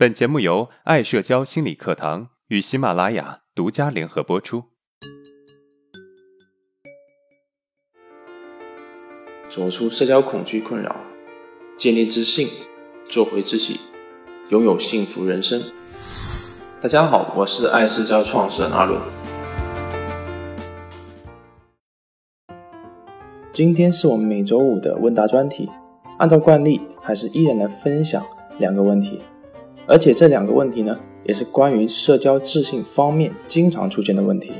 本节目由爱社交心理课堂与喜马拉雅独家联合播出。走出社交恐惧困扰，建立自信，做回自己，拥有幸福人生。大家好，我是爱社交创始人阿伦。今天是我们每周五的问答专题，按照惯例，还是依然来分享两个问题，而且这两个问题呢，也是关于社交自信方面经常出现的问题。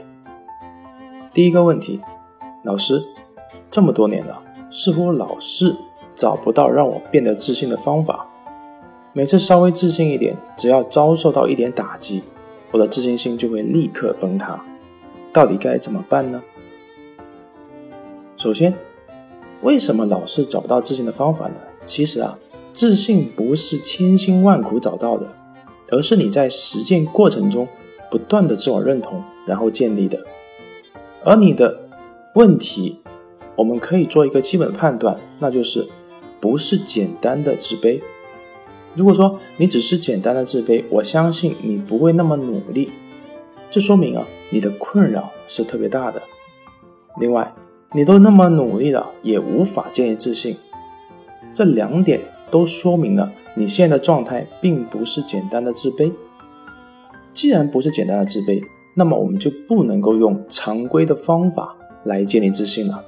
第一个问题，老师，这么多年了，似乎老是找不到让我变得自信的方法，每次稍微自信一点，只要遭受到一点打击，我的自信心就会立刻崩塌，到底该怎么办呢？首先，为什么老是找不到自信的方法呢？其实啊，自信不是千辛万苦找到的，而是你在实践过程中不断的自我认同，然后建立的。而你的问题，我们可以做一个基本判断，那就是不是简单的自卑。如果说你只是简单的自卑，我相信你不会那么努力，这说明啊，你的困扰是特别大的。另外，你都那么努力了，也无法建立自信，这两点都说明了你现在的状态并不是简单的自卑。既然不是简单的自卑，那么我们就不能够用常规的方法来建立自信了。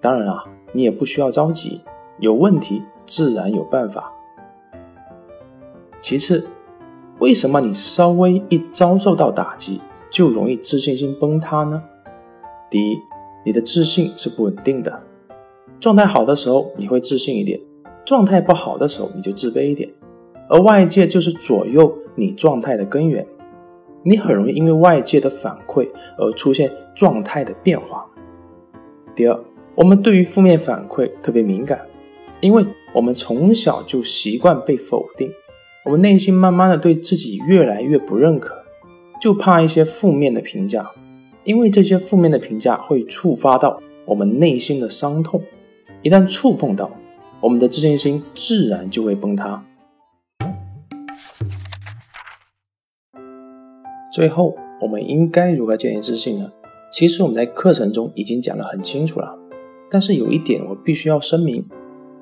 当然啊，你也不需要着急，有问题自然有办法。其次，为什么你稍微一遭受到打击就容易自信心崩塌呢？第一。你的自信是不稳定的，状态好的时候你会自信一点，状态不好的时候你就自卑一点，而外界就是左右你状态的根源，你很容易因为外界的反馈而出现状态的变化。第二，我们对于负面反馈特别敏感，因为我们从小就习惯被否定，我们内心慢慢的对自己越来越不认可，就怕一些负面的评价。因为这些负面的评价会触发到我们内心的伤痛，一旦触碰到，我们的自信心自然就会崩塌。最后，我们应该如何建立自信呢？其实我们在课程中已经讲得很清楚了，但是有一点我必须要声明：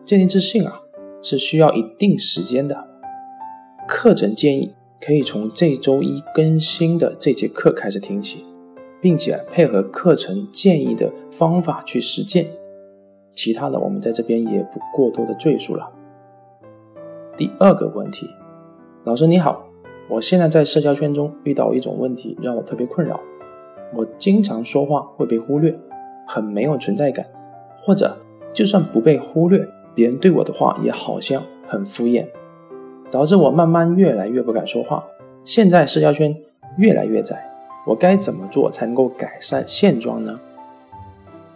建立自信啊，是需要一定时间的。课程建议可以从这周一更新的这节课开始听起。并且配合课程建议的方法去实践，其他的我们在这边也不过多的赘述了。第二个问题，老师你好，我现在在社交圈中遇到一种问题，让我特别困扰。我经常说话会被忽略，很没有存在感，或者就算不被忽略，别人对我的话也好像很敷衍，导致我慢慢越来越不敢说话。现在社交圈越来越窄。我该怎么做才能够改善现状呢？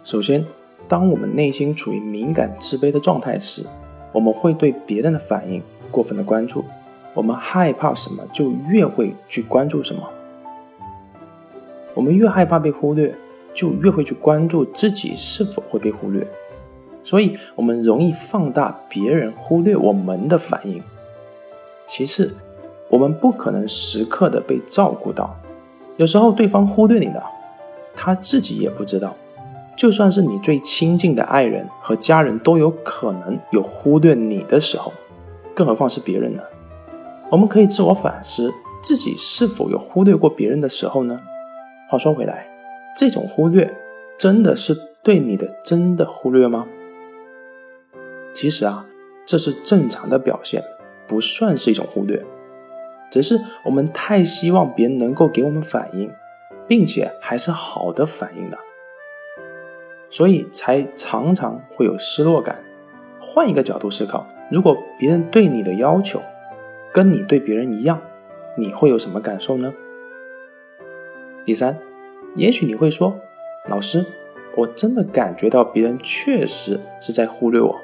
首先，当我们内心处于敏感、自卑的状态时，我们会对别人的反应过分的关注。我们害怕什么，就越会去关注什么。我们越害怕被忽略，就越会去关注自己是否会被忽略。所以，我们容易放大别人忽略我们的反应。其次，我们不可能时刻的被照顾到。有时候对方忽略你了，他自己也不知道。就算是你最亲近的爱人和家人，都有可能有忽略你的时候，更何况是别人呢？我们可以自我反思，自己是否有忽略过别人的时候呢？话说回来，这种忽略真的是对你的真的忽略吗？其实啊，这是正常的表现，不算是一种忽略。只是我们太希望别人能够给我们反应，并且还是好的反应的，所以才常常会有失落感。换一个角度思考，如果别人对你的要求跟你对别人一样，你会有什么感受呢？第三，也许你会说：“老师，我真的感觉到别人确实是在忽略我。”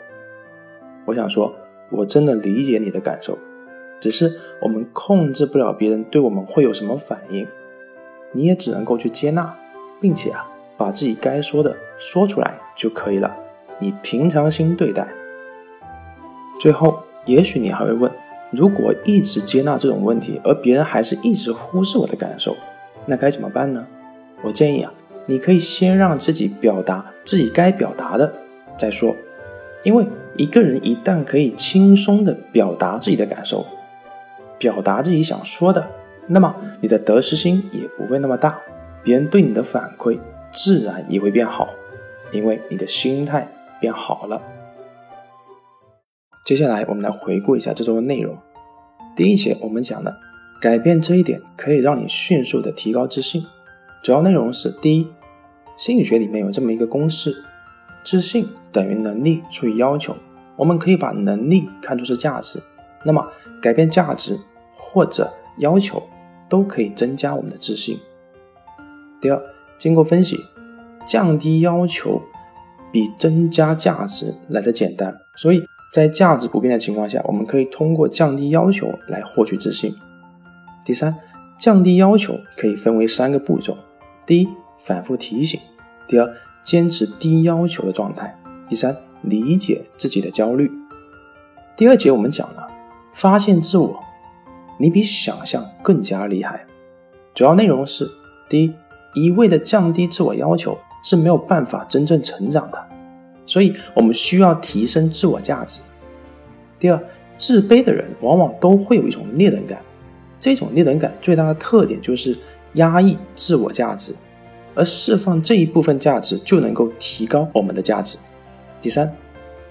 我想说，我真的理解你的感受。只是我们控制不了别人对我们会有什么反应，你也只能够去接纳，并且啊，把自己该说的说出来就可以了，以平常心对待。最后，也许你还会问，如果一直接纳这种问题，而别人还是一直忽视我的感受，那该怎么办呢？我建议啊，你可以先让自己表达自己该表达的再说，因为一个人一旦可以轻松的表达自己的感受，表达自己想说的，那么你的得失心也不会那么大，别人对你的反馈自然也会变好，因为你的心态变好了。接下来我们来回顾一下这周的内容。第一节我们讲了改变这一点可以让你迅速的提高自信。主要内容是：第一，心理学里面有这么一个公式，自信等于能力除以要求。我们可以把能力看作是价值，那么改变价值或者要求都可以增加我们的自信。第二，经过分析，降低要求比增加价值来的简单，所以。在价值不变的情况下，我们可以通过降低要求来获取自信。第三，降低要求可以分为三个步骤：第一，反复提醒；第二，坚持低要求的状态；第三，理解自己的焦虑。第二节我们讲了发现自我，你比想象更加厉害。主要内容是：第一，一味的降低自我要求是没有办法真正成长的。所以我们需要提升自我价值。第二，自卑的人往往都会有一种劣等感，这种劣等感最大的特点就是压抑自我价值，而释放这一部分价值就能够提高我们的价值。第三，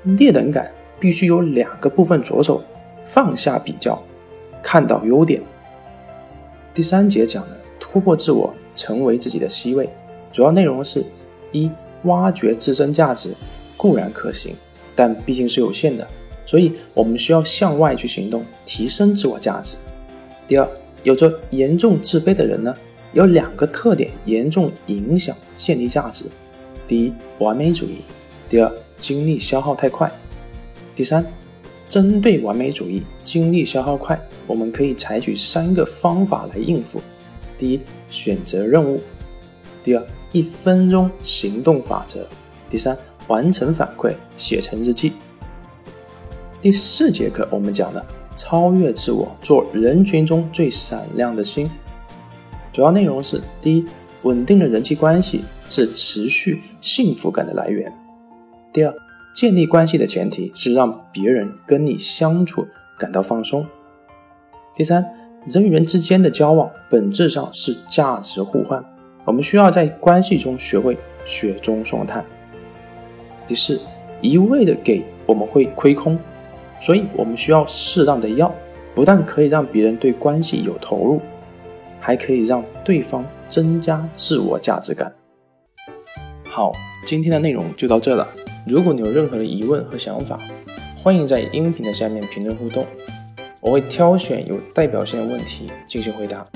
劣等感必须有两个部分着手，放下比较，看到优点。第三节讲的突破自我，成为自己的 C 位，主要内容是：一、挖掘自身价值。固然可行，但毕竟是有限的，所以我们需要向外去行动，提升自我价值。第二，有着严重自卑的人呢，有两个特点严重影响建立价值：第一，完美主义；第二，精力消耗太快。第三，针对完美主义、精力消耗快，我们可以采取三个方法来应付：第一，选择任务；第二，一分钟行动法则；第三。完成反馈，写成日记。第四节课我们讲了超越自我，做人群中最闪亮的星。主要内容是：第一，稳定的人际关系是持续幸福感的来源；第二，建立关系的前提是让别人跟你相处感到放松；第三，人与人之间的交往本质上是价值互换，我们需要在关系中学会雪中送炭。第四，一味的给我们会亏空，所以我们需要适当的要，不但可以让别人对关系有投入，还可以让对方增加自我价值感。好，今天的内容就到这了。如果你有任何的疑问和想法，欢迎在音频的下面评论互动，我会挑选有代表性的问题进行回答。